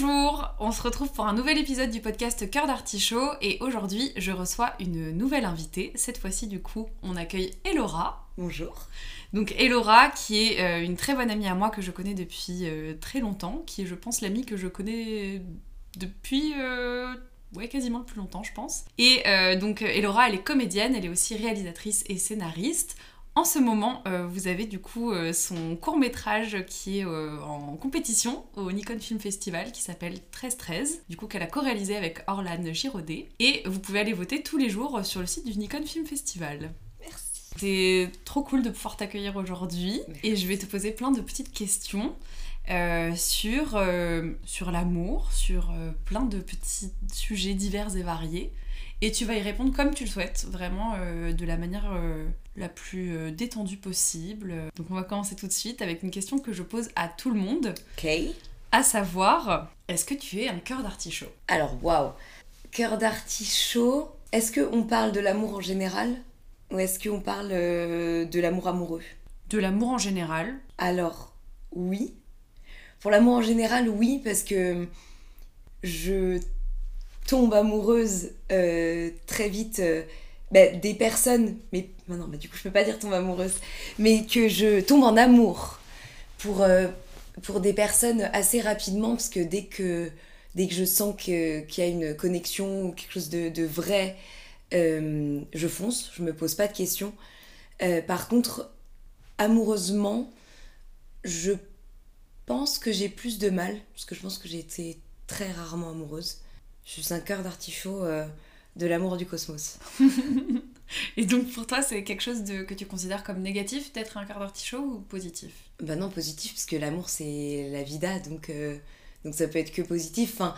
Bonjour, on se retrouve pour un nouvel épisode du podcast Cœur d'Artichaut et aujourd'hui je reçois une nouvelle invitée. Cette fois-ci du coup on accueille Elora. Bonjour. Donc Elora qui est euh, une très bonne amie à moi que je connais depuis euh, très longtemps, qui est je pense l'amie que je connais depuis euh, ouais, quasiment le plus longtemps je pense. Et donc Elora elle est comédienne, elle est aussi réalisatrice et scénariste. En ce moment, euh, vous avez du coup euh, son court métrage qui est euh, en compétition au Nikon Film Festival qui s'appelle 1313, du coup qu'elle a co-réalisé avec Orlan Giraudet. Et vous pouvez aller voter tous les jours sur le site du Nikon Film Festival. Merci. C'est trop cool de pouvoir t'accueillir aujourd'hui et je vais te poser plein de petites questions. sur, sur l'amour, sur plein de petits sujets divers et variés. Et tu vas y répondre comme tu le souhaites, vraiment de la manière la plus euh, détendue possible. Donc on va commencer tout de suite avec une question que je pose à tout le monde. Ok. À savoir, est-ce que tu es un cœur d'artichaut? Alors, waouh Cœur d'artichaut, est-ce qu'on parle de l'amour en général? Ou est-ce qu'on parle euh, de l'amour amoureux? De l'amour en général Alors, oui. Pour l'amour en général, oui, parce que je tombe amoureuse euh, très vite bah, des personnes, mais non, mais du coup je peux pas dire tombe amoureuse, mais que je tombe en amour pour, euh, pour des personnes assez rapidement, parce que dès que, dès que je sens qu'il y a une connexion ou quelque chose de, vrai, euh, je fonce, je me pose pas de questions. Euh, par contre, amoureusement, je pense que j'ai plus de mal, parce que je pense que j'ai été très rarement amoureuse. Je suis un cœur d'artichaut de l'amour du cosmos. Et donc pour toi, c'est quelque chose de, que tu considères comme négatif d'être un cœur d'artichaut ou positif? Bah non, positif, parce que l'amour c'est la vida, donc, euh, donc ça peut être que positif. Enfin,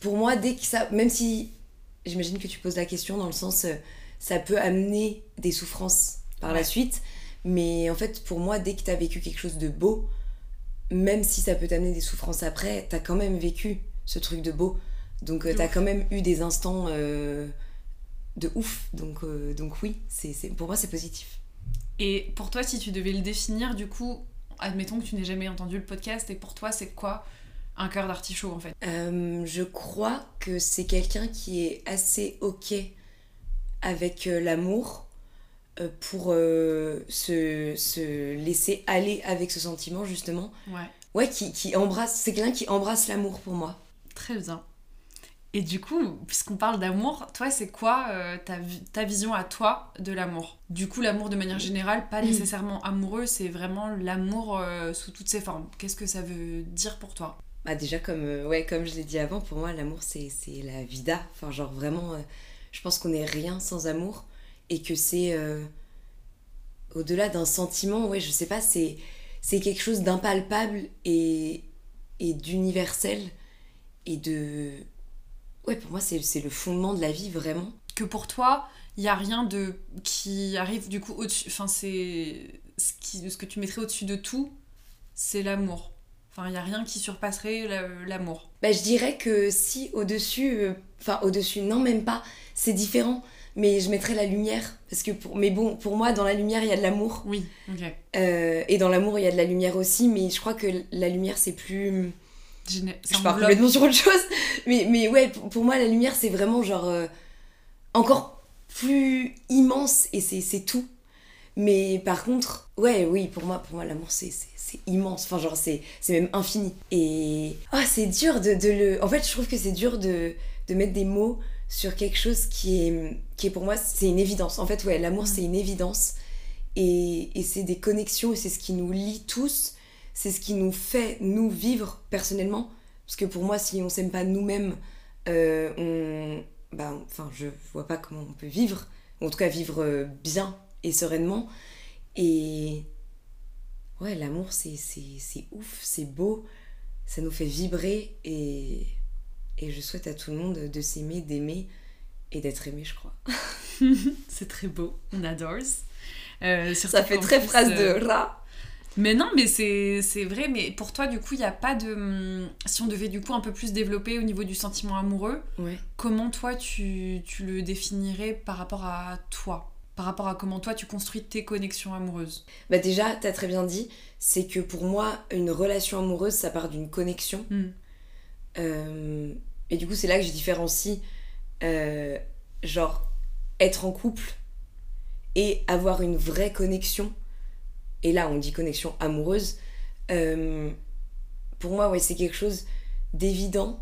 pour moi, dès que ça. Même si j'imagine que tu poses la question dans le sens. Euh, ça peut amener des souffrances par la suite, mais en fait, pour moi, dès que tu as vécu quelque chose de beau, même si ça peut t'amener des souffrances après, tu as quand même vécu ce truc de beau. Donc, euh, tu as quand même eu des instants euh, de ouf. Donc, euh, donc oui, c'est, pour moi, c'est positif. Et pour toi, si tu devais le définir, du coup, admettons que tu n'aies jamais entendu le podcast, et pour toi, c'est quoi un cœur d'artichaut en fait? Je crois que c'est quelqu'un qui est assez ok avec l'amour pour se, se, laisser aller avec ce sentiment, justement. Ouais. Ouais, qui, qui embrasse, c'est quelqu'un qui embrasse l'amour pour moi. Très bien. Et du coup, puisqu'on parle d'amour, toi, c'est quoi euh, ta, ta, vision à toi de l'amour? Du coup, l'amour de manière générale, pas nécessairement amoureux, c'est vraiment l'amour euh, sous toutes ses formes. Qu'est-ce que ça veut dire pour toi? Bah déjà comme euh, ouais comme je l'ai dit avant pour moi l'amour c'est la vida. Enfin genre vraiment je pense qu'on est rien sans amour et que c'est au-delà d'un sentiment ouais je sais pas c'est c'est quelque chose d'impalpable et et d'universel et de Ouais, pour moi, c'est le fondement de la vie, vraiment. Que pour toi, il n'y a rien de qui arrive du coup au-dessus. Enfin, c'est ce, qui, ce que tu mettrais au-dessus de tout, c'est l'amour. Enfin, il n'y a rien qui surpasserait l'amour. Bah, je dirais que si au-dessus, euh, enfin au-dessus, non, même pas, c'est différent. Mais je mettrais la lumière. Parce que pour, mais bon, pour moi, dans la lumière, il y a de l'amour. Oui, ok. Euh, et dans l'amour, il y a de la lumière aussi. Mais je crois que la lumière, c'est plus je pars complètement sur autre chose. Mais, mais ouais, pour moi, la lumière, c'est vraiment genre euh, encore plus immense et c'est tout. Mais par contre, ouais, oui, pour moi, pour moi l'amour, c'est immense. Enfin, genre, c'est même infini. Et oh, c'est dur de, de, le. En fait, je trouve que c'est dur de, de, mettre des mots sur quelque chose qui est, qui est pour moi, c'est une évidence. En fait, ouais, l'amour, mm. c'est une évidence. Et, et c'est des connexions et c'est ce qui nous lie tous c'est ce qui nous fait nous vivre personnellement. Parce que pour moi, si on s'aime pas nous-mêmes, euh, on, bah, enfin, je vois pas comment on peut vivre. En tout cas, vivre euh, bien et sereinement. Et ouais, l'amour, c'est, c'est, ouf, c'est beau, ça nous fait vibrer. Et, et je souhaite à tout le monde de s'aimer, d'aimer et d'être aimé, je crois. c'est très beau, on adore. Euh, ça fait très phrase de rat. Mais non, mais c'est vrai. Mais pour toi, du coup, il n'y a pas de. Hum, si on devait du coup un peu plus développer au niveau du sentiment amoureux, comment toi tu, tu, le définirais par rapport à toi? Par rapport à comment toi tu construis tes connexions amoureuses? Bah, déjà, tu as très bien dit, c'est que pour moi, une relation amoureuse, ça part d'une connexion. Hmm. Euh, et du coup, c'est là que je différencie, euh, genre, être en couple et avoir une vraie connexion. Et là, on dit connexion amoureuse. Euh, pour moi, ouais, c'est quelque chose d'évident.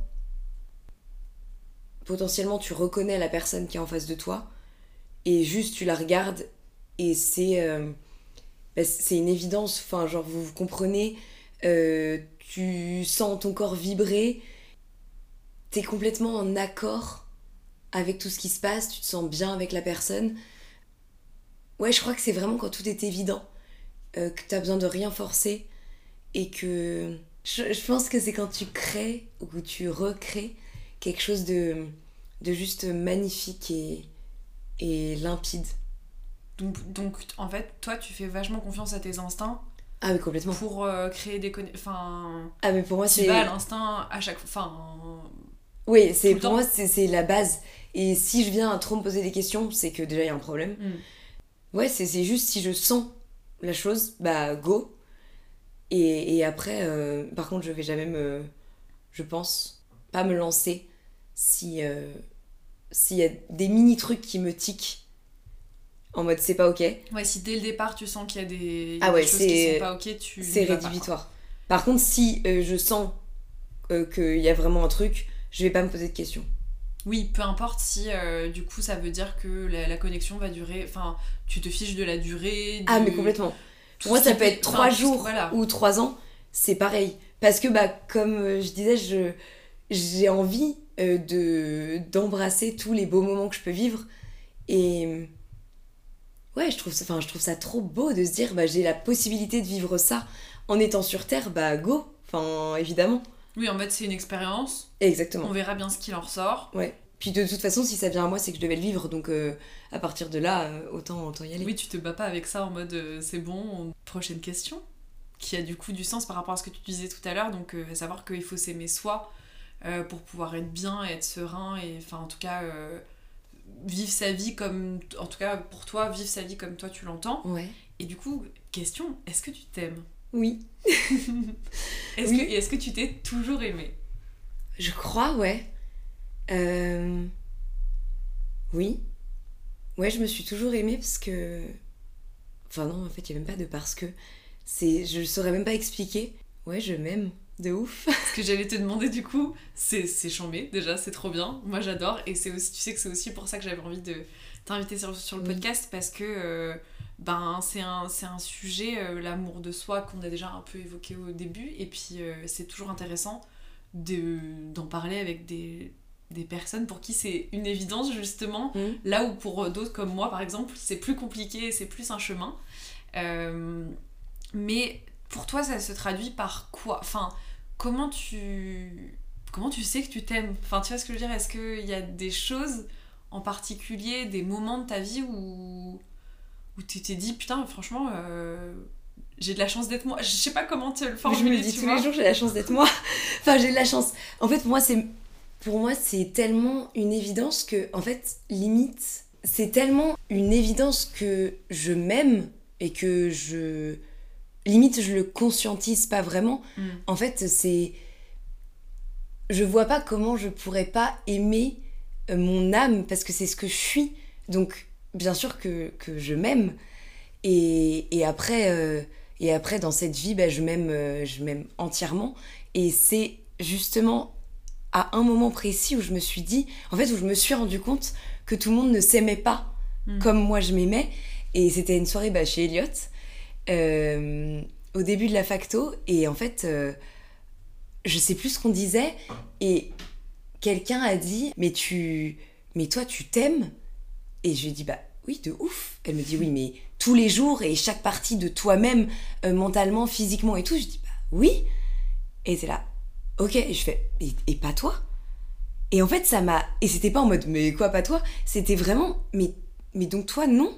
Potentiellement, tu reconnais la personne qui est en face de toi et juste tu la regardes et c'est euh, bah, c'est une évidence. Enfin, genre, vous comprenez, euh, tu sens ton corps vibrer, t'es complètement en accord avec tout ce qui se passe, tu te sens bien avec la personne. Ouais, je crois que c'est vraiment quand tout est évident, euh, que t'as besoin de rien forcer et que je, je pense que c'est quand tu crées ou que tu recrées quelque chose de, de juste magnifique et, et limpide. Donc, donc, en fait, toi, tu fais vachement confiance à tes instincts Ah, mais complètement. pour euh, créer des. Enfin, Ah, mais pour moi, tu c'est. vas à l'instinct à chaque fois. Enfin, Oui, c'est pour temps. moi, c'est la base. Et si je viens à trop me poser des questions, c'est que déjà, il y a un problème. hmm. Ouais, c'est juste si je sens la chose, bah go. Et, et après, euh, par contre, je vais jamais me. Je pense pas me lancer si. euh, S'il y a des mini trucs qui me tiquent en mode c'est pas ok, Ouais, si dès le départ tu sens qu'il y a des, Ah ouais, des choses qui c'est- sont pas ok, tu. c'est pas, rédhibitoire. Par contre, si euh, je sens euh, qu'il y a vraiment un truc, je vais pas me poser de questions. Oui, peu importe si euh, du coup ça veut dire que la, la connexion va durer. Enfin, tu te fiches de la durée. Ah, mais complètement. Pour moi, ça peut être trois jours voilà. ou trois ans, c'est pareil. Parce que, bah, comme euh, je disais, je, j'ai envie euh, de, d'embrasser tous les beaux moments que je peux vivre. Et ouais, je trouve, ça- je trouve ça trop beau de se dire, bah, j'ai la possibilité de vivre ça en étant sur Terre, bah, go. Enfin, évidemment. Oui, en mode c'est une expérience. Exactement. On verra bien ce qu'il en ressort. Ouais. Puis de toute façon, si ça vient à moi, c'est que je devais le vivre. Donc, euh, à partir de là, euh, autant, autant y aller. Oui, tu te bats pas avec ça en mode euh, c'est bon. on- Prochaine question. Qui a du coup du sens par rapport à ce que tu disais tout à l'heure. Donc, euh, savoir qu'il faut s'aimer soi pour pouvoir être bien et être serein. Et enfin, en tout cas, vivre sa vie comme. En tout cas, pour toi, vivre sa vie comme toi tu l'entends. Ouais. Et du coup, question est-ce que tu t'aimes? Oui. Est-ce Oui. que, tu t'es toujours aimé Je crois, ouais. Euh, Oui. Ouais, je me suis toujours aimée parce que. Enfin, non, en fait, il n'y a même pas de parce que. C'est... Je ne saurais même pas expliquer. Ouais, je m'aime. De ouf. Ce que j'allais te demander du coup, c'est, c'est chambé déjà, c'est trop bien. Moi j'adore et c'est aussi, tu sais que c'est aussi pour ça que j'avais envie de t'inviter sur, sur le Oui. podcast parce que euh, ben, c'est, un, un sujet, euh, l'amour de soi, qu'on a déjà un peu évoqué au début et puis euh, c'est toujours intéressant de, d'en parler avec des, des personnes pour qui c'est une évidence justement, Mhm. là où pour d'autres comme moi par exemple, c'est plus compliqué, c'est plus un chemin. Euh, mais pour toi, ça se traduit par quoi? Enfin, comment tu comment tu sais que tu t'aimes? Enfin, tu vois ce que je veux dire? Est-ce qu'il y a des choses en particulier, des moments de ta vie où où tu t'es dit putain, franchement, euh, j'ai de la chance d'être moi. Je sais pas comment te le je me formuler. le dis tous les jours, j'ai la chance d'être moi. enfin, j'ai de la chance. En fait, pour moi, c'est. Pour moi, c'est tellement une évidence que, en fait, limite, c'est tellement une évidence que je m'aime et que je. Limite, je le conscientise pas vraiment. Mm. En fait, c'est. Je vois pas comment je pourrais pas aimer mon âme parce que c'est ce que je suis. Donc, bien sûr que, que je m'aime. Et, et après, euh, et après, dans cette vie, bah, je m'aime euh, je m'aime entièrement. Et c'est justement à un moment précis où je me suis dit, en fait, où je me suis rendu compte que tout le monde ne s'aimait pas Mm. comme moi je m'aimais. Et c'était une soirée bah, chez Elliot, euh, au début de la facto. Et en fait, euh, je sais plus ce qu'on disait. Et quelqu'un a dit, mais tu, mais toi, tu t'aimes? Et je lui ai dit, bah oui, de ouf. Elle me dit, oui, mais tous les jours et chaque partie de toi-même, euh, mentalement, physiquement et tout. Je dis, bah oui. Et c'est là, ok. Et je fais, et, et pas toi? Et en fait, ça m'a. Et c'était pas en mode, mais quoi, pas toi? C'était vraiment, mais, mais donc toi, non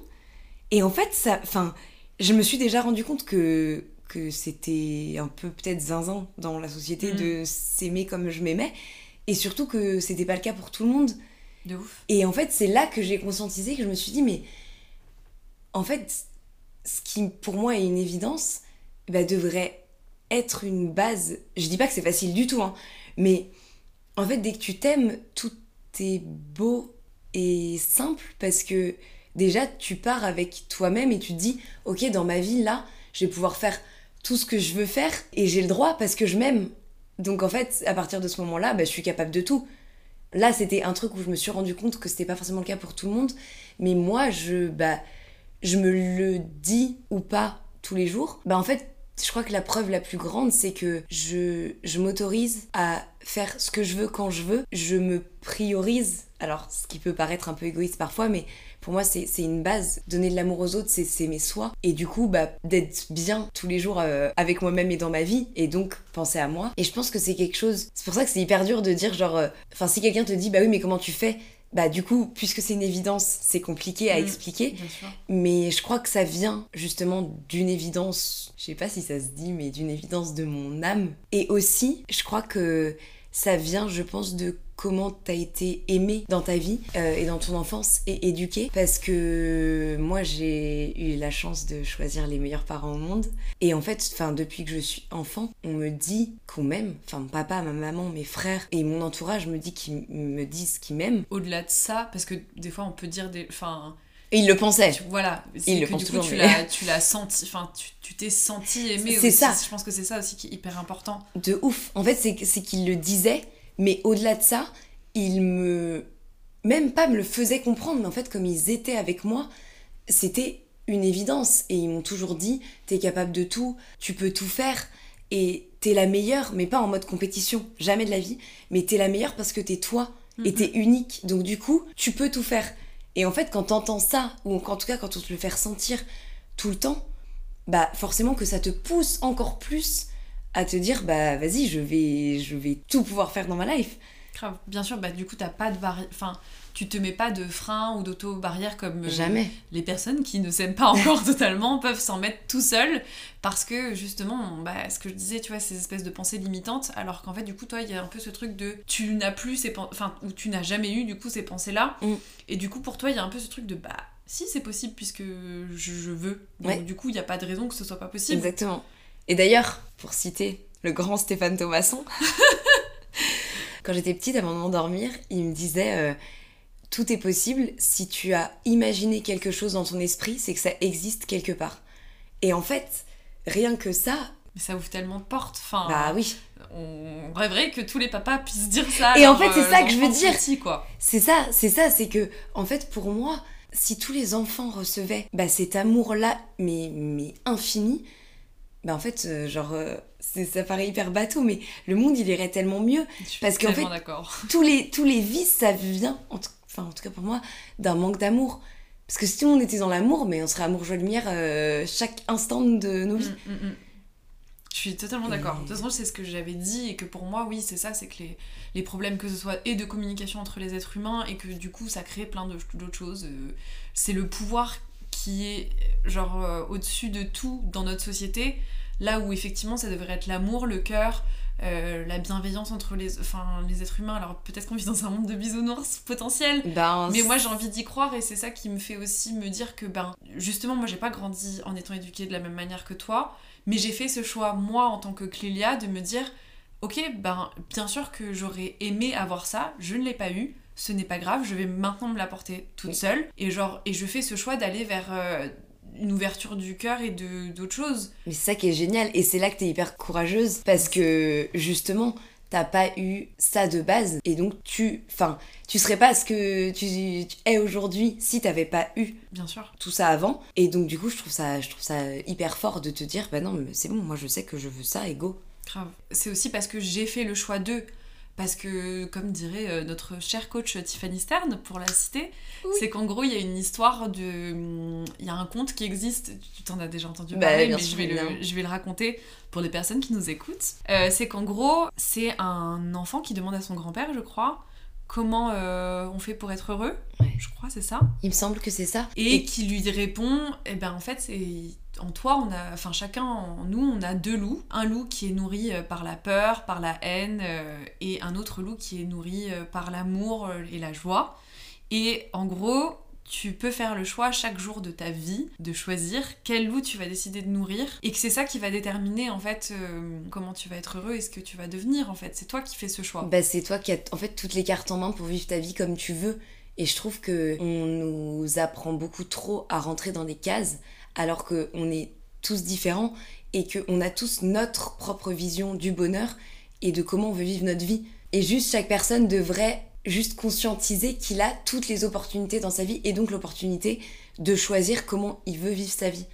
Et en fait, ça. Enfin, je me suis déjà rendu compte que, que c'était un peu peut-être zinzin dans la société Mm. de s'aimer comme je m'aimais. Et surtout que c'était pas le cas pour tout le monde. De ouf. Et en fait, c'est là que j'ai conscientisé, que je me suis dit, mais en fait, ce qui pour moi est une évidence, bah, devrait être une base. Je dis pas que c'est facile du tout, hein, mais En fait, dès que tu t'aimes, tout est beau et simple parce que déjà, tu pars avec toi-même et tu te dis, ok, dans ma vie, là, je vais pouvoir faire tout ce que je veux faire et j'ai le droit parce que je m'aime. Donc en fait, à partir de ce moment-là, bah, je suis capable de tout. Là, c'était un truc où je me suis rendu compte que c'était pas forcément le cas pour tout le monde, mais moi, je, bah, je me le dis ou pas tous les jours. Bah en fait, je crois que la preuve la plus grande, c'est que je, je m'autorise à faire ce que je veux quand je veux. Je me priorise. Alors, ce qui peut paraître un peu égoïste parfois, mais pour moi, c'est une base. Donner de l'amour aux autres, c'est s'aimer soi. Et du coup, bah, d'être bien tous les jours euh, avec moi-même et dans ma vie. Et donc, penser à moi. Et je pense que c'est quelque chose. C'est pour ça que c'est hyper dur de dire, genre. euh, Enfin, si quelqu'un te dit, bah oui, mais comment tu fais? Bah du coup, puisque c'est une évidence, c'est compliqué à Mm. expliquer. Bien sûr. Mais je crois que ça vient justement d'une évidence, je sais pas si ça se dit, mais d'une évidence de mon âme. Et aussi, je crois que ça vient, je pense, de comment t'as été aimé dans ta vie euh, et dans ton enfance et éduqué. Parce que moi, j'ai eu la chance de choisir les meilleurs parents au monde. Et en fait, enfin, depuis que je suis enfant, on me dit qu'on m'aime. Enfin, mon papa, ma maman, mes frères et mon entourage me qu'ils me disent qu'ils m'aiment. Au-delà de ça, parce que des fois on peut dire des. Et ils le pensaient. tu- voilà. C'est le que pensent du coup toujours, tu mais- l'as, senti. Enfin, tu, t'es senti aimé C'est ça. Je pense que c'est ça aussi qui est hyper important. De ouf. En fait, c'est qu'il le disait, mais au-delà de ça, il me. Même pas me le faisait comprendre, mais en fait, comme ils étaient avec moi, c'était une évidence. Et ils m'ont toujours dit t'es capable de tout, tu peux tout faire, et t'es la meilleure, mais pas en mode compétition, jamais de la vie, mais t'es la meilleure parce que t'es toi, et Mhm. t'es unique. Donc, du coup, tu peux tout faire. Et en fait, quand t'entends ça, ou en tout cas, quand on te le fait ressentir tout le temps, bah forcément que ça te pousse encore plus à te dire bah vas-y je vais je vais tout pouvoir faire dans ma life Grave. Bien sûr, bah, du coup, t'as pas de barrière. Enfin, tu te mets pas de frein ou d'auto-barrière comme euh, jamais les personnes qui ne s'aiment pas encore totalement peuvent s'en mettre tout seuls parce que justement, bah, ce que je disais, tu vois, ces espèces de pensées limitantes, alors qu'en fait, du coup, toi, il y a un peu ce truc de tu n'as plus ces pensées, enfin, ou tu n'as jamais eu du coup ces pensées-là, Mm. et du coup, pour toi, il y a un peu ce truc de bah, si c'est possible puisque je, je veux, donc Ouais. du coup, il n'y a pas de raison que ce soit pas possible. exactement et d'ailleurs pour citer le grand Stéphane Thomasson quand j'étais petite avant de m'endormir il me disait euh, tout est possible si tu as imaginé quelque chose dans ton esprit c'est que ça existe quelque part et en fait rien que ça Mais ça ouvre tellement de portes, enfin, bah oui on rêverait que tous les papas puissent dire ça. Et en fait, c'est euh, ça que je veux dire. C'est ça, c'est ça, c'est que, en fait, pour moi, si tous les enfants recevaient bah, cet amour-là, mais, mais infini, bah en fait, euh, genre, ça paraît hyper bateau, mais le monde, il irait tellement mieux. Je suis Parce qu'en fait-. Tous les, tous les vices, ça vient, en tout, enfin, en tout cas pour moi, d'un manque d'amour. Parce que si tout le monde était dans l'amour, mais on serait amour, joie, lumière euh, chaque instant de nos vies. Mm, mm, mm. Je suis totalement d'accord. De toute façon, c'est ce que j'avais dit et que pour moi, oui, c'est ça, c'est que les, les problèmes, que ce soit et de communication entre les êtres humains et que du coup, ça crée plein d'autres choses. euh, C'est le pouvoir qui est genre euh, au-dessus de tout dans notre société, là où effectivement, ça devrait être l'amour, le cœur. euh, la bienveillance entre les, enfin, les êtres humains. Alors peut-être qu'on vit dans un monde de bisounours potentiel, Ben, mais moi j'ai envie d'y croire et c'est ça qui me fait aussi me dire que ben justement moi j'ai pas grandi en étant éduquée de la même manière que toi, mais j'ai fait ce choix moi en tant que Clélia de me dire ok ben bien sûr que j'aurais aimé avoir ça, je ne l'ai pas eu, ce n'est pas grave, je vais maintenant me l'apporter toute Oui. seule et genre et je fais ce choix d'aller vers euh, une ouverture du cœur et de d'autres choses. Mais c'est ça qui est génial. Et c'est là que t'es hyper courageuse. Parce que justement, t'as pas eu ça de base. Et donc, tu. Enfin, tu serais pas ce que tu, tu es aujourd'hui si t'avais pas eu Bien sûr. tout ça avant. Et donc, du coup, je trouve ça, je trouve ça hyper fort de te dire bah non, mais c'est bon, moi je sais que je veux ça et go. Grave. C'est aussi parce que j'ai fait le choix d'eux. Parce que, comme dirait euh, notre cher coach Tiffany Stern, pour la citer, Oui. c'est qu'en gros, il y a une histoire de. hum, Il y a un conte qui existe, tu t'en as déjà entendu Bah, parler, bien mais je, vais le, je vais le raconter pour les personnes qui nous écoutent. Euh, c'est qu'en gros, c'est un enfant qui demande à son grand-père, je crois, comment euh, on fait pour être heureux. Ouais. Je crois, c'est ça. Il me semble que c'est ça. Et, qui lui répond, eh ben en fait, c'est en toi, on a, enfin chacun en nous, on a deux loups. Un loup qui est nourri euh, par la peur, par la haine, euh, et un autre loup qui est nourri euh, par l'amour et la joie. Et en gros, tu peux faire le choix chaque jour de ta vie de choisir quel loup tu vas décider de nourrir et que c'est ça qui va déterminer en fait comment tu vas être heureux et ce que tu vas devenir en fait. C'est toi qui fais ce choix. Bah, c'est toi qui as en fait toutes les cartes en main pour vivre ta vie comme tu veux. Et je trouve que on nous apprend beaucoup trop à rentrer dans des cases alors qu'on est tous différents et qu'on a tous notre propre vision du bonheur et de comment on veut vivre notre vie. Et juste chaque personne devrait juste conscientiser qu'il a toutes les opportunités dans sa vie et donc l'opportunité de choisir comment il veut vivre sa vie.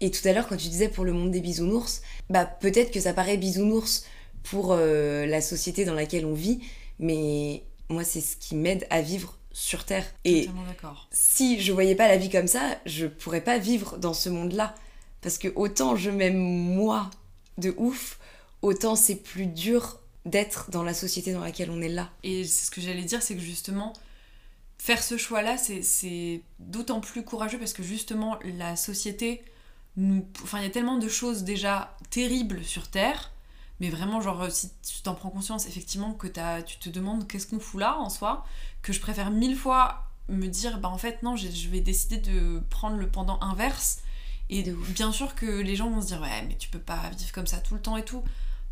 Et tout à l'heure, quand tu disais pour le monde des bisounours, bah peut-être que ça paraît bisounours pour euh, la société dans laquelle on vit, mais moi c'est ce qui m'aide à vivre sur Terre. Et si je voyais pas la vie comme ça, je pourrais pas vivre dans ce monde-là. Parce que autant je m'aime moi de ouf, autant c'est plus dur d'être dans la société dans laquelle on est là. Et ce que j'allais dire, c'est que justement, faire ce choix-là, c'est d'autant plus courageux parce que justement, la société, nous... enfin, il y a tellement de choses déjà terribles sur Terre, mais vraiment, genre, si tu t'en prends conscience, effectivement, que as... tu te demandes qu'est-ce qu'on fout là en soi, que je préfère mille fois me dire, bah en fait, non, je vais décider de prendre le pendant inverse. Et bien sûr que les gens vont se dire, ouais, mais tu peux pas vivre comme ça tout le temps et tout.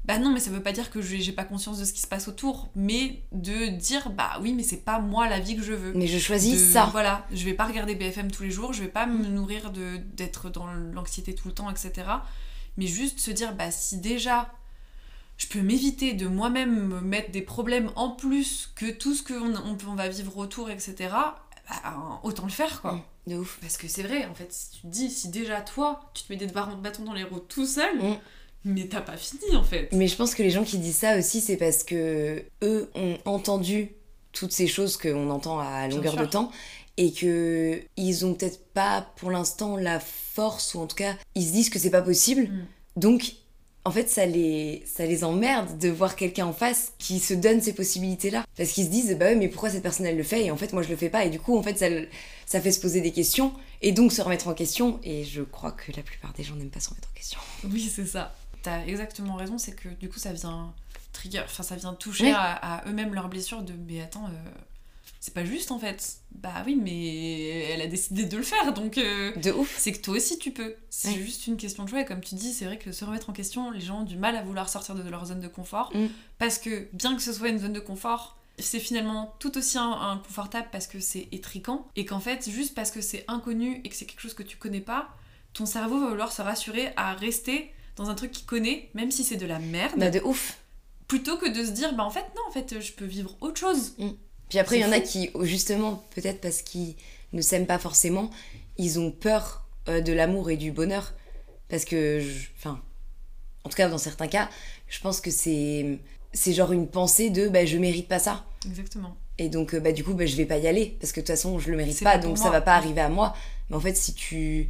Bah non, mais ça veut pas dire que j'ai pas conscience de ce qui se passe autour, mais de dire bah oui, mais c'est pas moi la vie que je veux. Mais je choisis ça. Voilà, je vais pas regarder BFM tous les jours, je vais pas me nourrir de d'être dans l'anxiété tout le temps, etc. Mais juste se dire bah si déjà je peux m'éviter de moi-même me mettre des problèmes en plus que tout ce qu'on on, on, va vivre autour, etc. Bah, autant le faire quoi. Mmh, de ouf. Parce que c'est vrai, en fait, si tu te dis, si déjà toi, tu te mets des bâtons dans les roues tout seul, mmh. Mais t'as pas fini en fait. Mais je pense que les gens qui disent ça aussi, c'est parce que eux ont entendu toutes ces choses qu'on entend à longueur de temps et que ils ont peut-être pas pour l'instant la force ou en tout cas ils se disent que c'est pas possible. Mm. Donc en fait, ça les, ça les emmerde de voir quelqu'un en face qui se donne ces possibilités-là. Parce qu'ils se disent, bah ouais, mais pourquoi cette personne elle le fait et en fait moi je le fais pas. Et du coup, en fait, ça, ça fait se poser des questions et donc se remettre en question. Et je crois que la plupart des gens n'aiment pas se remettre en question. Oui, c'est ça t'as exactement raison, c'est que du coup ça vient trigger, enfin ça vient toucher à, eux-mêmes leurs blessures de mais attends, euh, c'est pas juste en fait. Bah oui, mais elle a décidé de le faire donc. Euh, de ouf. C'est que toi aussi tu peux. C'est juste une question de choix et comme tu dis, c'est vrai que se remettre en question, les gens ont du mal à vouloir sortir de leur zone de confort mm. parce que bien que ce soit une zone de confort, c'est finalement tout aussi inconfortable parce que c'est étriquant et qu'en fait, juste parce que c'est inconnu et que c'est quelque chose que tu connais pas, ton cerveau va vouloir se rassurer à rester dans un truc qu'il connaît, même si c'est de la merde. Bah de ouf. Plutôt que de se dire, bah en fait, non, en fait, je peux vivre autre chose. Mm. Puis après, il y en a qui, justement, peut-être parce qu'ils ne s'aiment pas forcément, ils ont peur euh, de l'amour et du bonheur. Parce que, enfin, en tout cas, dans certains cas, je pense que c'est c'est genre une pensée de bah, je mérite pas ça. Exactement. Et donc, euh, bah, du coup, bah, je vais pas y aller parce que de toute façon, je le mérite pas, donc ça va pas arriver à moi. Mais en fait, si tu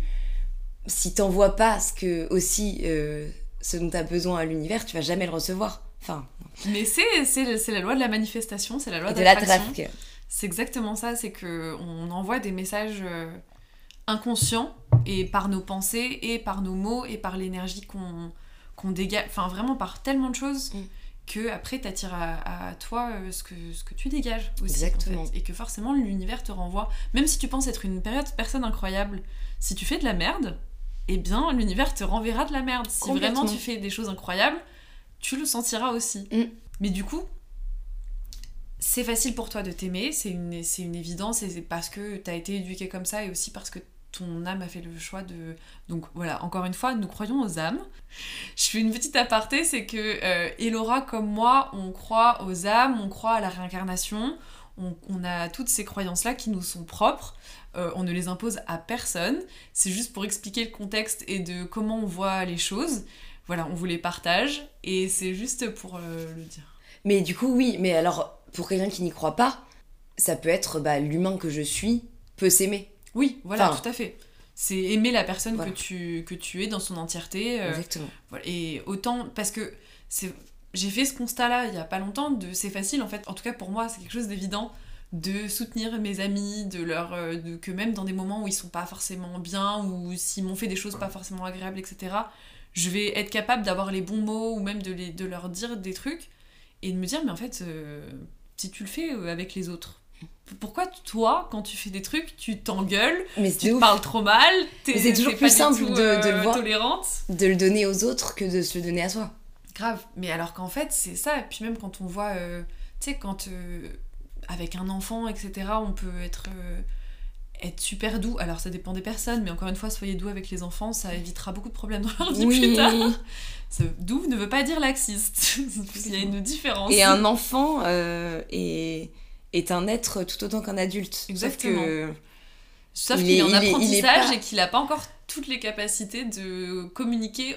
si t'envoies pas ce que aussi euh, ce dont tu as besoin à l'univers, tu vas jamais le recevoir. Enfin. Mais c'est la loi de la manifestation, c'est la loi de, l'attraction. C'est exactement ça, c'est que on envoie des messages euh, inconscients et par nos pensées et par nos mots et par l'énergie qu'on qu'on dégage, enfin vraiment par tellement de choses. Mm. que après t'attires à, à, toi euh, ce, que, ce que tu dégages aussi Exactement. et que forcément l'univers te renvoie même si tu penses être une période personne incroyable si tu fais de la merde eh bien l'univers te renverra de la merde. Si vraiment tu fais des choses incroyables, tu le sentiras aussi. Mm. Mais du coup, c'est facile pour toi de t'aimer, c'est une, une évidence, et c'est parce que tu as été éduqué comme ça, et aussi parce que ton âme a fait le choix de... Donc voilà, encore une fois, nous croyons aux âmes. Je fais une petite aparté, c'est que euh, Elora comme moi, on croit aux âmes, on croit à la réincarnation, on a toutes ces croyances-là qui nous sont propres. Euh, on ne les impose à personne. C'est juste pour expliquer le contexte et de comment on voit les choses. Voilà, on vous les partage et c'est juste pour euh, le dire. Mais du coup, oui, mais alors, pour quelqu'un qui n'y croit pas, ça peut être bah, l'humain que je suis peut s'aimer. Oui, voilà, tout à fait. C'est aimer la personne que, tu, que tu es dans son entièreté. Euh, Exactement. et autant, parce que c'est j'ai fait ce constat-là il y a pas longtemps de c'est facile en fait, en tout cas pour moi c'est quelque chose d'évident de soutenir mes amis, de leur euh, de, que même dans des moments où ils sont pas forcément bien ou s'ils m'ont fait des choses pas forcément agréables, etc. Je vais être capable d'avoir les bons mots ou même de, les, de leur dire des trucs et de me dire mais en fait euh, si tu le fais euh, avec les autres, Pourquoi toi, quand tu fais des trucs, tu t'engueules, tu te parles trop mal, t'es C'est toujours plus simple tout, de- de le voir. tolérante de le donner aux autres que de se le donner à soi. Grave, mais alors qu'en fait c'est ça, et puis même quand on voit, euh, tu sais, quand euh, avec un enfant, etc., on peut être, euh, être super doux, alors ça dépend des personnes, mais encore une fois, soyez doux avec les enfants, ça évitera beaucoup de problèmes dans leur vie plus tard. Ça- doux ne veut pas dire laxiste, il y a une différence. Et un enfant euh, est, est un être tout autant qu'un adulte. Exactement. Sauf que Sauf il qu'il est, est- en est- apprentissage pas- et qu'il n'a pas encore toutes les capacités de communiquer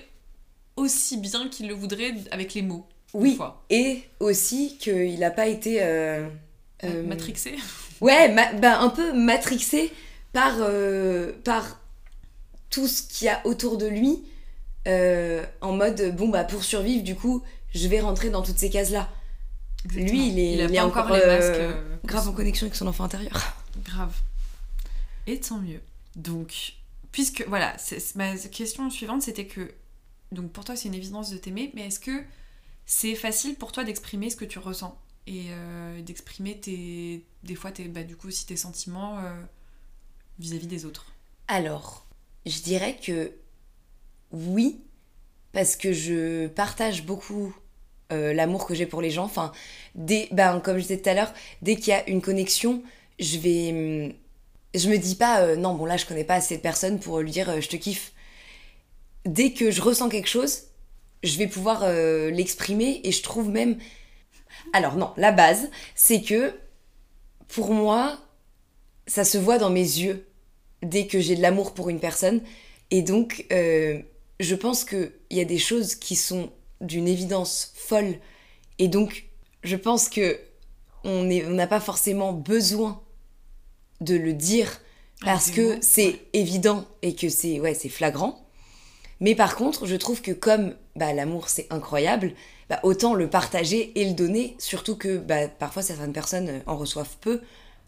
aussi bien qu'il le voudrait avec les mots. oui, fois. et aussi qu'il n'a pas été... euh, euh, Matrixé. Ouais, ma- bah, un peu matrixé par, euh, par tout ce qu'il y a autour de lui, euh, en mode, bon, bah pour survivre, du coup, je vais rentrer dans toutes ces cases-là. Lui, il est- il a il est pas encore encore, les masques. euh, Grave en connexion avec son enfant intérieur. Grave. Et tant mieux. Donc, puisque, voilà, c'est- ma question suivante, c'était que, donc pour toi, c'est une évidence de t'aimer, mais est-ce que c'est facile pour toi d'exprimer ce que tu ressens? Et euh, d'exprimer tes, des fois, tes, bah, du coup, aussi tes sentiments euh, vis-à-vis des autres Alors, je dirais que oui, parce que je partage beaucoup euh, l'amour que j'ai pour les gens. Enfin, dès, ben, comme je disais tout à l'heure, dès qu'il y a une connexion, je vais. hum, Je me dis pas, non, bon là, je connais pas assez de personnes pour lui dire je te kiffe. Dès que je ressens quelque chose, je vais pouvoir l'exprimer et je trouve même. Alors, non, la base, c'est que pour moi, ça se voit dans mes yeux dès que j'ai de l'amour pour une personne. Et donc, euh, je pense qu'il y a des choses qui sont d'une évidence folle. Et donc, je pense que on n'a pas forcément besoin de le dire parce que c'est évident et que c'est ouais, c'est flagrant. Mais par contre, je trouve que comme bah, l'amour c'est incroyable, bah, autant le partager et le donner, surtout que bah, parfois certaines personnes euh, en reçoivent peu.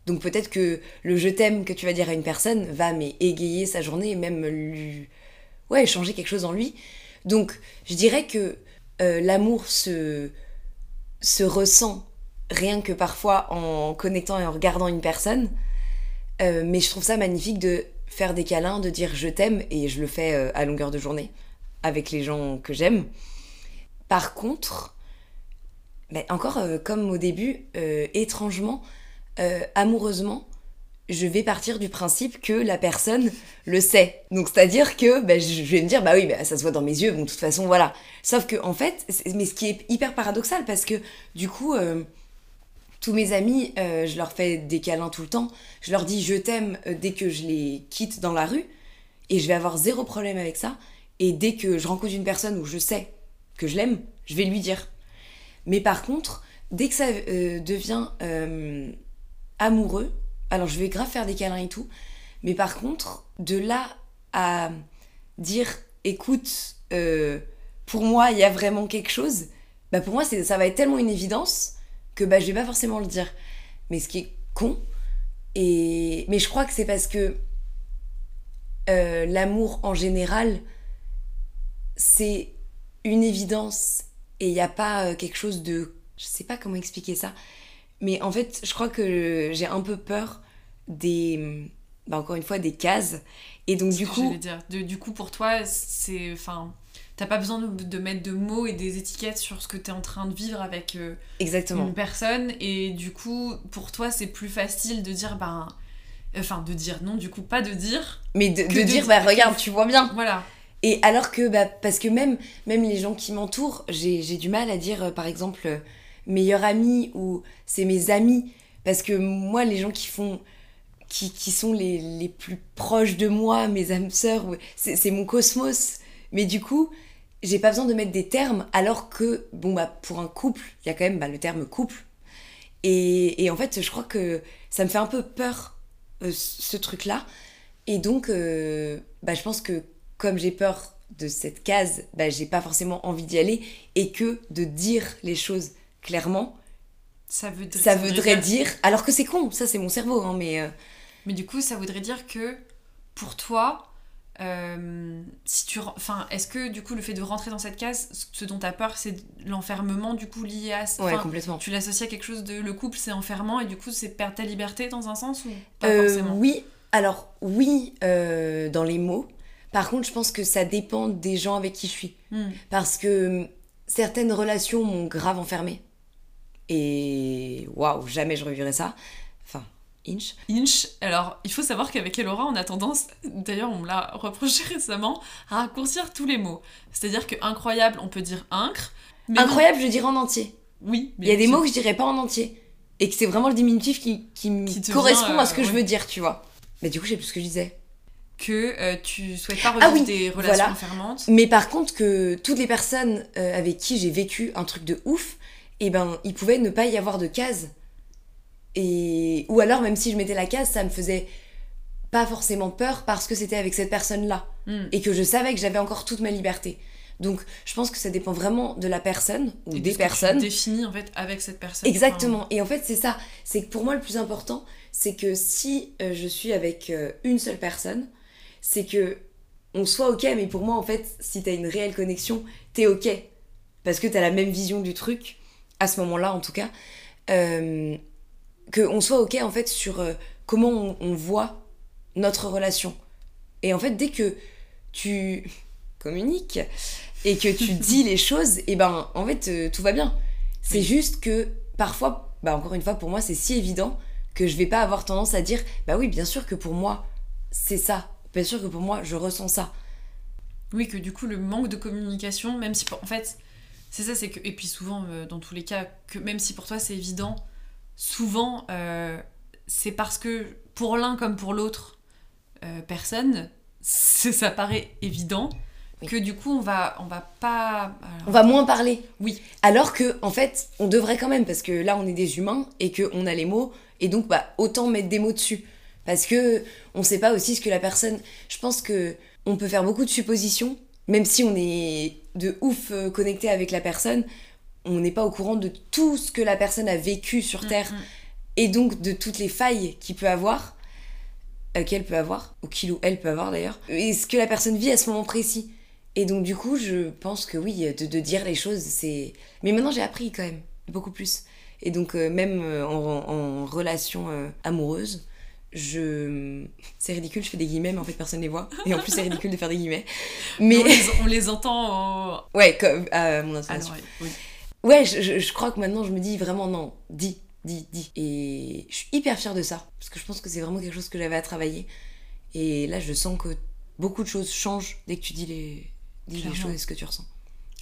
Donc peut-être que le je t'aime que tu vas dire à une personne va mais égayer sa journée et même lui ouais changer quelque chose en lui. Donc je dirais que euh, l'amour se se ressent rien que parfois en connectant et en regardant une personne. Euh, mais je trouve ça magnifique de faire des câlins, de dire je t'aime et je le fais à longueur de journée avec les gens que j'aime. Par contre, encore euh, comme au début, euh, étrangement, euh, amoureusement, je vais partir du principe que la personne le sait. Donc c'est-à-dire que ben, je vais me dire bah oui, bah, ça se voit dans mes yeux, bon de toute façon voilà. Sauf que en fait, mais ce qui est hyper paradoxal parce que du coup, tous mes amis, je leur fais des câlins tout le temps. Je leur dis je t'aime dès que je les quitte dans la rue et je vais avoir zéro problème avec ça. Et dès que je rencontre une personne où je sais que je l'aime, je vais lui dire. Mais par contre, dès que ça euh, devient euh, amoureux, alors je vais grave faire des câlins et tout, mais par contre, de là à dire écoute, euh, pour moi il y a vraiment quelque chose, bah pour moi ça va être tellement une évidence que bah je vais pas forcément le dire. Mais ce qui est con, et... mais je crois que c'est parce que l'amour en général, c'est une évidence et il n'y a pas euh, quelque chose de... Je sais pas comment expliquer ça. Mais en fait, je crois que j'ai un peu peur des... bah, encore une fois, des cases. Et donc du Ce que coup... dire. De- du coup, pour toi, c'est. Enfin. T'as pas besoin de, de mettre de mots et des étiquettes sur ce que t'es en train de vivre avec euh, Exactement. une personne. Et du coup, pour toi, c'est plus facile de dire, ben. Enfin, de dire non, du coup, pas de dire. Mais de, Que de dire- bah regarde, tu vois bien. Voilà. Et alors que, bah, parce que même, même les gens qui m'entourent, j'ai du mal à dire, euh, par exemple, euh, meilleur ami ou c'est mes amis. Parce que moi, les gens qui font. qui, qui sont les, les plus proches de moi, mes âmes sœurs, c'est mon cosmos. Mais du coup, j'ai pas besoin de mettre des termes, alors que, bon, bah, pour un couple, il y a quand même bah, le terme couple. Et, et en fait, je crois que ça me fait un peu peur, euh, ce truc-là. Et donc, bah, je pense que comme j'ai peur de cette case, bah, j'ai pas forcément envie d'y aller. Et que de dire les choses clairement, Ça, veut, ça voudrait dire. Alors que c'est con, ça c'est mon cerveau, hein, mais. euh, Mais du coup, ça voudrait dire que pour toi, euh, si tu, enfin, est-ce que du coup le fait de rentrer dans cette case, ce dont t'as peur, c'est l'enfermement du coup lié à, Ouais, complètement. tu l'associes à quelque chose de le couple, c'est enfermant et du coup c'est perdre ta liberté dans un sens ou pas Euh, forcément? oui, alors oui, dans les mots. Par contre, je pense que ça dépend des gens avec qui je suis. Hmm. Parce que certaines relations m'ont grave enfermée. Et waouh, jamais je revivrai ça. Enfin, inch. Inch, alors il faut savoir qu'avec Elora on a tendance, d'ailleurs on me l'a reproché récemment, à raccourcir tous les mots. C'est-à-dire que incroyable on peut dire incre, mais Incroyable, je dirais en entier. oui, Il y a des mots que je dirais pas en entier. Et que c'est vraiment le diminutif qui, qui correspond vient, à ce que euh, je veux dire, tu vois. Mais du coup, je sais plus ce que je disais. Que euh, tu souhaites pas Ah revivre oui, des relations voilà. enfermantes. Mais par contre, que toutes les personnes euh, avec qui j'ai vécu un truc de ouf, et ben, il pouvait ne pas y avoir de case. Et... Ou alors, même si je mettais la case, ça me faisait pas forcément peur parce que c'était avec cette personne-là. Hmm. Et que je savais que j'avais encore toute ma liberté. Donc, je pense que ça dépend vraiment de la personne ou Et des personnes. définis en fait avec cette personne. Exactement. Et en fait, c'est ça. C'est que pour moi, le plus important, c'est que si euh, je suis avec euh, une seule personne, c'est que on soit ok. Mais pour moi, en fait, si t'as une réelle connexion, t'es ok. Parce que t'as la même vision du truc, à ce moment-là, en tout cas. Euh, que on soit ok, en fait, sur euh, comment on, on voit notre relation. Et en fait, dès que tu communiques et que tu dis les choses, et ben, en fait, euh, tout va bien. C'est Oui. juste que parfois, bah encore une fois, pour moi, c'est si évident que je vais pas avoir tendance à dire, bah oui, bien sûr que pour moi, c'est ça. Bien sûr que pour moi, je ressens ça. Oui, que du coup, le manque de communication, même si pour- en fait, c'est ça, c'est que. Et puis souvent, euh, dans tous les cas, que même si pour toi c'est évident, souvent, euh, c'est parce que pour l'un comme pour l'autre euh, personne, ça paraît évident. Oui. Que du coup, on va, on va pas. alors- On va moins parler. Oui. Alors que, en fait, on devrait quand même, parce que là, on est des humains et qu'on a les mots, et donc, bah, autant mettre des mots dessus. Parce que on sait pas aussi ce que la personne. Je pense que on peut faire beaucoup de suppositions, même si on est de ouf euh, connecté avec la personne, on n'est pas au courant de tout ce que la personne a vécu sur Terre. Mm, mm. et donc de toutes les failles qu'il peut avoir, euh, qu'elle peut avoir, ou qu'il ou elle peut avoir d'ailleurs, et ce que la personne vit à ce moment précis. Et donc du coup, je pense que oui, de, de dire les choses, c'est... Mais maintenant j'ai appris quand même, beaucoup plus. Et donc euh, même en, en relation euh, amoureuse, je... C'est ridicule, je fais des guillemets, mais en fait personne les voit. Et en plus c'est ridicule de faire des guillemets. Mais... On, les, on les entend en- Ouais, comme à mon à intonation. Oui. Ouais, je, je- je crois que maintenant je me dis vraiment non, dis, dis, dis. Et je suis hyper fière de ça, parce que je pense que c'est vraiment quelque chose que j'avais à travailler. Et là, je sens que beaucoup de choses changent dès que tu dis les, dis les choses et ce que tu ressens.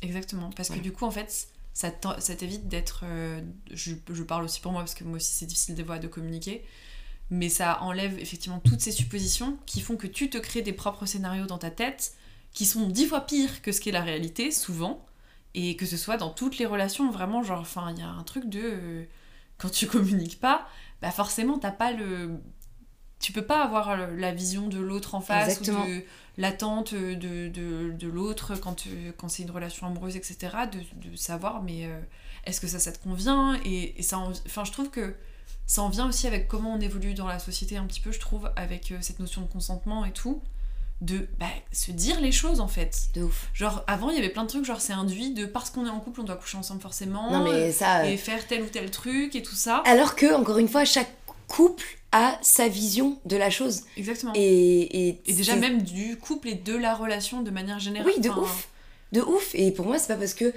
Exactement, parce Voilà. que du coup, en fait, ça t'évite d'être. euh, je, je parle aussi pour moi, parce que moi aussi, c'est difficile des fois de communiquer. Mais ça enlève effectivement toutes ces suppositions qui font que tu te crées des propres scénarios dans ta tête qui sont dix fois pires que ce qu'est la réalité, souvent. Et que ce soit dans toutes les relations, vraiment, genre, enfin, il y a un truc de. euh, quand tu communiques pas, bah forcément, t'as pas le. Tu peux pas avoir la vision de l'autre en face Exactement. ou de l'attente de, de, de l'autre quand, euh, quand c'est une relation amoureuse, etc. De, de savoir, mais euh, est-ce que ça, ça te convient et, et ça, en- enfin, je trouve que ça en vient aussi avec comment on évolue dans la société un petit peu, je trouve, avec euh, cette notion de consentement et tout, de bah, se dire les choses en fait. De ouf. Genre avant il y avait plein de trucs, genre c'est induit de parce qu'on est en couple on doit coucher ensemble forcément, Non, mais ça. euh, et faire tel ou tel truc et tout ça. Alors que, encore une fois, chaque couple a sa vision de la chose. Exactement. Et, et, Et déjà même du couple et de la relation de manière générale. Oui, de Enfin, ouf. De ouf. Et pour moi, c'est pas parce que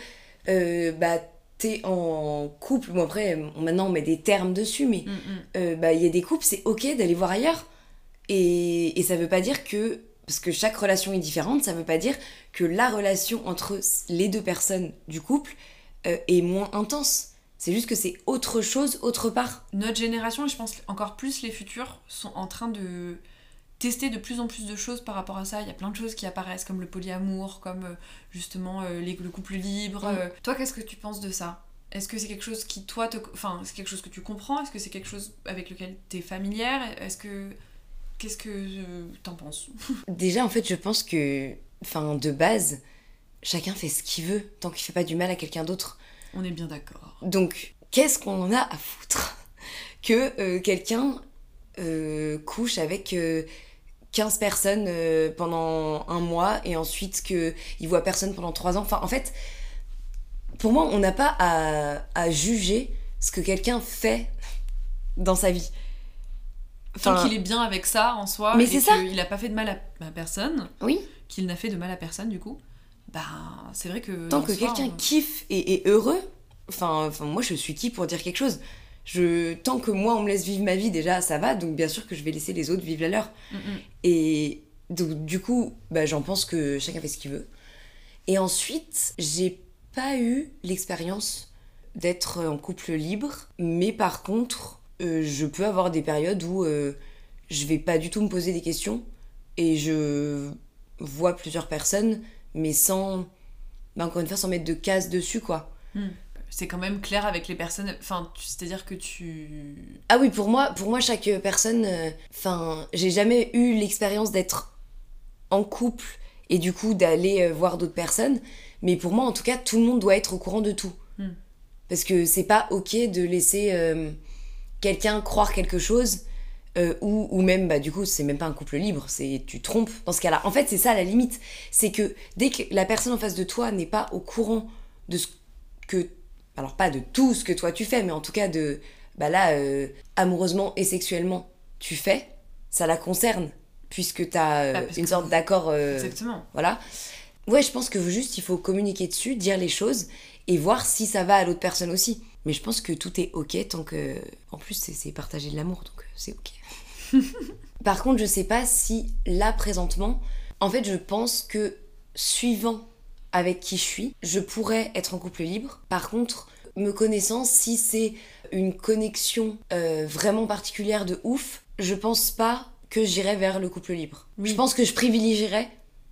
euh, bah, t'es en couple. Bon, après, maintenant, on met des termes dessus, mais mm, mm. euh, bah, il y a des couples, c'est ok d'aller voir ailleurs. Et, et ça veut pas dire que. Parce que chaque relation est différente, ça veut pas dire que la relation entre les deux personnes du couple euh, est moins intense. C'est juste que c'est autre chose autre part. Notre génération, et je pense encore plus les futurs, sont en train de tester de plus en plus de choses par rapport à ça. Il y a plein de choses qui apparaissent comme le polyamour, comme euh, justement euh, les- le couple libre. Mm. Euh, Toi, qu'est-ce que tu penses de ça? Est-ce que c'est quelque chose qui, toi, te... enfin, c'est quelque chose que tu comprends? Est-ce que c'est quelque chose avec lequel tu es familière? Est-ce que... Qu'est-ce que t'en penses? Déjà, en fait, je pense que. Enfin, de base, chacun fait ce qu'il veut tant qu'il fait pas du mal à quelqu'un d'autre. On est bien d'accord. Donc, qu'est-ce qu'on en a à foutre que euh, quelqu'un euh, couche avec euh, 15 personnes euh, pendant un mois et ensuite qu'il voit personne pendant 3 ans. Enfin, en fait, pour moi, on n'a pas à, à juger ce que quelqu'un fait dans sa vie. Tant Enfin, qu'il est bien avec ça en soi, Mais c'est ça. qu'il a pas fait de mal à, à personne, Oui, qu'il n'a fait de mal à personne du coup, ben c'est vrai que. tant que quelqu'un on- kiffe et est heureux, enfin, enfin, moi je suis qui pour dire quelque chose? Je, Tant que moi on me laisse vivre ma vie, déjà ça va, donc bien sûr que je vais laisser les autres vivre la leur. Mm, mm. Et donc, du coup, bah, j'en pense que chacun fait ce qu'il veut. Et ensuite, j'ai pas eu l'expérience d'être en couple libre, mais par contre, euh, je peux avoir des périodes où euh, je vais pas du tout me poser des questions et je vois plusieurs personnes, mais sans, bah, encore une fois, sans mettre de cases dessus, quoi. C'est quand même clair avec les personnes. Enfin, c'est-à-dire que tu. Ah oui, pour moi, pour moi chaque personne, euh, enfin, j'ai jamais eu l'expérience d'être en couple et du coup d'aller euh, voir d'autres personnes, mais pour moi, en tout cas, tout le monde doit être au courant de tout. Hmm. Parce que c'est pas ok de laisser euh, quelqu'un croire quelque chose. ou, ou même, bah, du coup, c'est même pas un couple libre, c'est tu trompes dans ce cas-là. En fait, c'est ça la limite. C'est que dès que la personne en face de toi n'est pas au courant de ce que. Alors, pas de tout ce que toi tu fais, mais en tout cas de. Bah là, euh, amoureusement et sexuellement, tu fais, ça la concerne, puisque t'as euh, Bah, une sorte d'accord. euh, Exactement. voilà. Ouais, je pense que juste il faut communiquer dessus, dire les choses et voir si ça va à l'autre personne aussi. Mais je pense que tout est ok tant que. En plus, c'est- partager de l'amour, donc c'est ok. Par contre, je sais pas si là présentement, en fait, je pense que suivant avec qui je suis, je pourrais être en couple libre. Par contre, me connaissant, si c'est une connexion euh, vraiment particulière de ouf, je pense pas que j'irais vers le couple libre. Oui. Je pense que je privilégierais.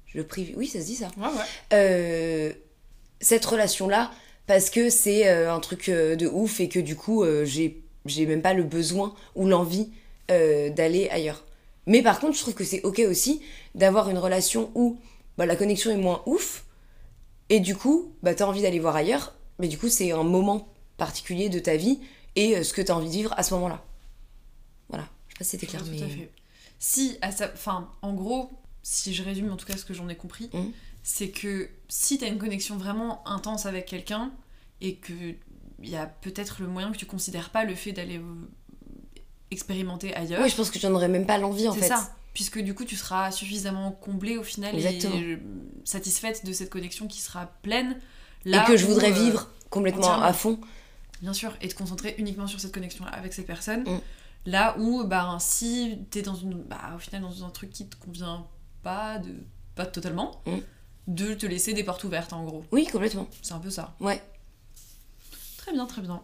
Je privi... Oui, ça se dit ça. Ouais, ouais. Euh, cette relation-là parce que c'est euh, un truc de ouf et que du coup, j'ai j'ai même pas le besoin ou l'envie d'aller ailleurs. Mais par contre, je trouve que c'est ok aussi d'avoir une relation où bah, la connexion est moins ouf et du coup, bah, t'as envie d'aller voir ailleurs, mais du coup, c'est un moment particulier de ta vie et euh, ce que t'as envie de vivre à ce moment-là. Voilà, je sais pas si c'était clair, mais. à fait. Si, à sa... enfin, en gros, si je résume en tout cas ce que j'en ai compris, Mhm. c'est que si t'as une connexion vraiment intense avec quelqu'un et que il y a peut-être le moyen que tu considères pas le fait d'aller euh, expérimenter ailleurs, Ouais, je pense que j'en aurais même pas l'envie en c'est fait. ça. Puisque du coup, tu seras suffisamment comblée au final Exactement. et satisfaite de cette connexion qui sera pleine. Et là que je voudrais euh, vivre complètement à fond. Bien sûr, et te concentrer uniquement sur cette connexion avec cette personne. Mm. Là où, bah, si t'es dans une, bah, au final dans un truc qui te convient pas, de, pas totalement, Mm. de te laisser des portes ouvertes en gros. Oui, complètement. C'est un peu ça. Ouais. Très bien, très bien.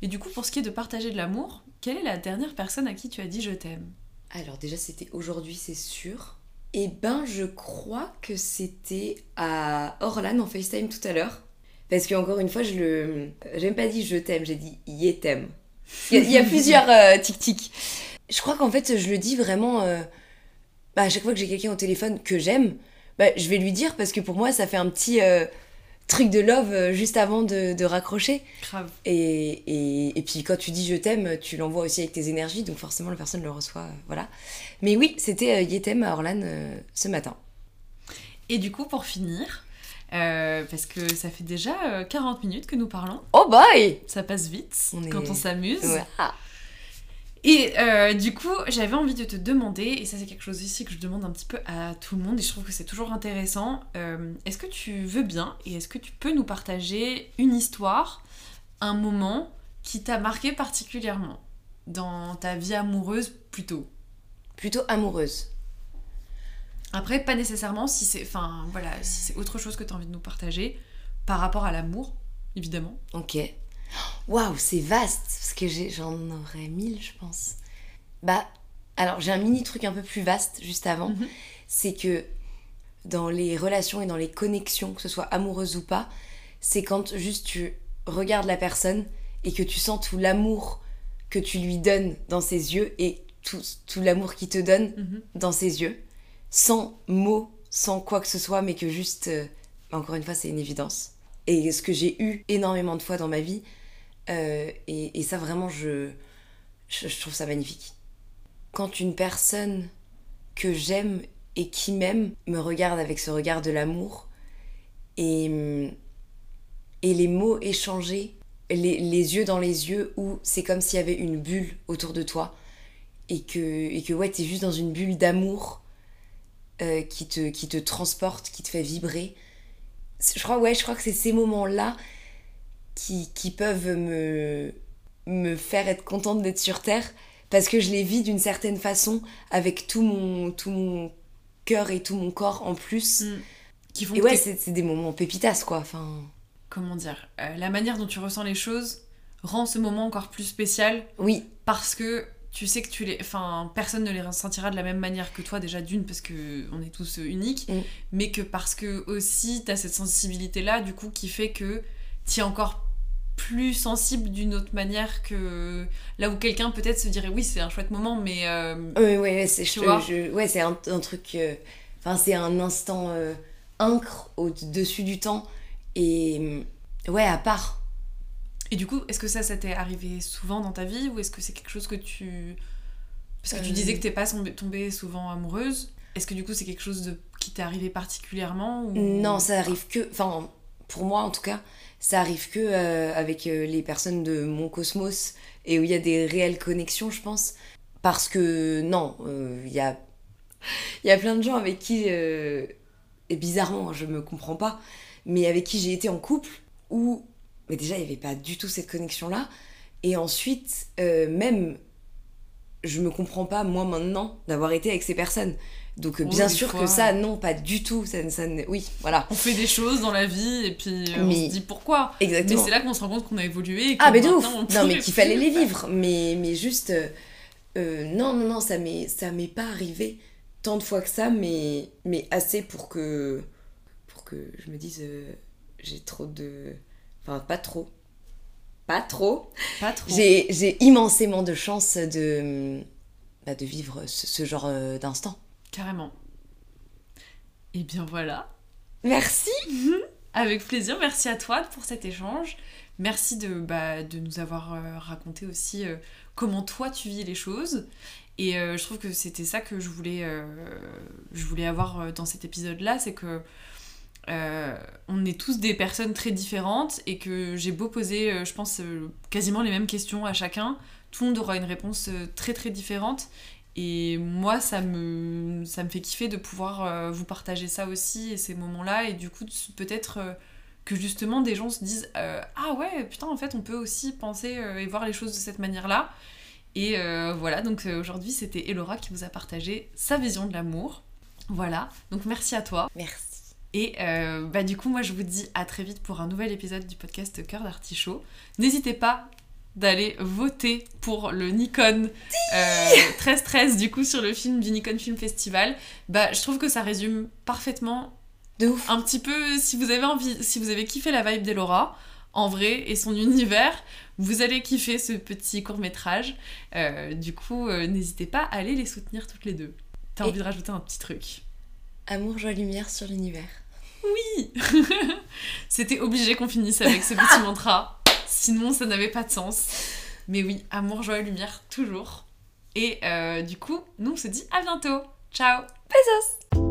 Et du coup, pour ce qui est de partager de l'amour, quelle est la dernière personne à qui tu as dit je t'aime? Alors déjà c'était aujourd'hui c'est sûr. Et ben je crois que c'était à Orlan en FaceTime tout à l'heure. Parce que encore une fois je le... J'ai même pas dit je t'aime, j'ai dit yé t'aime. Il y a, il y a plusieurs euh, tic-tic. Je crois qu'en fait je le dis vraiment... euh, bah, à chaque fois que j'ai quelqu'un au téléphone que j'aime, bah, je vais lui dire parce que pour moi ça fait un petit euh, truc de love euh, juste avant de, de raccrocher. Grave. Et, et, et puis quand tu dis je t'aime, tu l'envoies aussi avec tes énergies, donc forcément la personne le reçoit, euh, voilà. Mais oui, c'était euh, Yetem à Orlan euh, ce matin. Et du coup, pour finir, euh, parce que ça fait déjà euh, 40 minutes que nous parlons, Oh boy ça passe vite On est- quand on s'amuse. Ouais. Et euh, du coup, j'avais envie de te demander, et ça c'est quelque chose ici que je demande un petit peu à tout le monde, et je trouve que c'est toujours intéressant, euh, est-ce que tu veux bien, et est-ce que tu peux nous partager une histoire, un moment qui t'a marqué particulièrement dans ta vie amoureuse plutôt? Plutôt amoureuse. Après, pas nécessairement si c'est, enfin voilà, si c'est autre chose que tu as envie de nous partager par rapport à l'amour, évidemment. Ok. Waouh, c'est vaste, parce que j'en aurais mille, je pense. Bah, alors j'ai un mini truc un peu plus vaste juste avant. Mhm. C'est que dans les relations et dans les connexions, que ce soit amoureuse ou pas, c'est quand juste tu regardes la personne et que tu sens tout l'amour que tu lui donnes dans ses yeux et tout, tout l'amour qu'il te donne Mhm. dans ses yeux, sans mots, sans quoi que ce soit, mais que juste, euh, encore une fois, c'est une évidence. Et ce que j'ai eu énormément de fois dans ma vie, euh, et, ça vraiment, je, je, trouve ça magnifique. Quand une personne que j'aime et qui m'aime me regarde avec ce regard de l'amour. Et, et les mots échangés, les, les yeux dans les yeux, où c'est comme s'il y avait une bulle autour de toi. Et que, et que ouais, t'es juste dans une bulle d'amour euh, qui, te, qui te transporte, qui te fait vibrer. Je crois, ouais, je crois que c'est ces moments-là qui, qui peuvent me, me faire être contente d'être sur Terre parce que je les vis d'une certaine façon avec tout mon, tout mon cœur et tout mon corps en plus. Mm. Qui font Et ouais, c'est des moments pépitas quoi. Enfin, Comment dire euh, La manière dont tu ressens les choses rend ce moment encore plus spécial oui, parce que tu sais que tu les enfin personne ne les ressentira de la même manière que toi déjà d'une parce que on est tous euh, uniques Mm. mais que parce que aussi t'as cette sensibilité là du coup qui fait que t'es encore plus sensible d'une autre manière que là où quelqu'un peut-être se dirait oui c'est un chouette moment mais euh, ouais, ouais, c'est je- vois je- ouais, c'est un, un truc. euh, Enfin, c'est un instant euh, incre au-dessus du temps. Et ouais, à part. et du coup est-ce que ça ça t'est arrivé souvent dans ta vie ou est-ce que c'est quelque chose que tu parce que tu Euh. disais que t'es pas tombée, tombée souvent amoureuse est-ce que du coup c'est quelque chose de qui t'est arrivé particulièrement ou... Non, ça arrive que. Enfin, pour moi en tout cas, ça arrive que euh, avec euh, les personnes de mon cosmos et où il y a des réelles connexions, je pense. Parce que non, euh, il y a. Y a plein de gens avec qui. et bizarrement, je me comprends pas, mais avec qui j'ai été en couple où. Mais déjà, il n'y avait pas du tout cette connexion-là. Et ensuite, même. Je me comprends pas, moi, maintenant, d'avoir été avec ces personnes. Donc, euh, Oh, bien sûr fois. que ça, non, pas du tout. Ça, ça oui, voilà. on fait des choses dans la vie et puis euh, on Mais- se dit pourquoi. Mais Exactement. c'est là qu'on se rend compte qu'on a évolué. Et Ah, mais de ouf on Non, mais qu'il fallait les vivre. Mais, mais juste. euh, euh, non, non, non, ça m'est ça m'est pas arrivé tant de fois que ça, mais, mais assez pour que. Pour que je me dise. euh, j'ai trop de. Enfin, pas trop. Pas trop. Pas trop. J'ai j'ai immensément de chance de. bah, de vivre ce, ce genre euh, d'instant. Carrément. Et bien voilà. Merci Avec plaisir. Merci à toi pour cet échange. Merci de, bah, de nous avoir euh, raconté aussi euh, comment toi tu vis les choses. Et euh, je trouve que c'était ça que je voulais, je voulais avoir dans cet épisode-là, c'est que on est tous des personnes très différentes et que j'ai beau poser, je pense, quasiment les mêmes questions à chacun, tout le monde aura une réponse très très différente. Et moi, ça me, ça me fait kiffer de pouvoir euh, vous partager ça aussi et ces moments-là. Et du coup, peut-être euh, que justement des gens se disent euh, Ah ouais, putain, en fait, on peut aussi penser et voir les choses de cette manière-là. Et euh, voilà, donc aujourd'hui, c'était Elora qui vous a partagé sa vision de l'amour. Voilà, donc merci à toi. Merci. Et euh, bah, du coup, moi, je vous dis à très vite pour un nouvel épisode du podcast Cœur d'Artichaut. N'hésitez pas d'aller voter pour le Nikon euh, 1313 du coup sur le film du Nikon Film Festival. Bah, je trouve que ça résume parfaitement De ouf. un petit peu si vous avez envie, si vous avez kiffé la vibe d'Elora en vrai et son univers, vous allez kiffer ce petit court métrage. du coup, euh, n'hésitez pas à aller les soutenir toutes les deux. T'as Et- envie de rajouter un petit truc? Amour, joie, lumière sur l'univers. Oui C'était obligé qu'on finisse avec ce petit mantra, sinon ça n'avait pas de sens. Mais oui, amour, joie lumière, toujours. Et euh, du coup, nous on se dit à bientôt. Ciao Pesos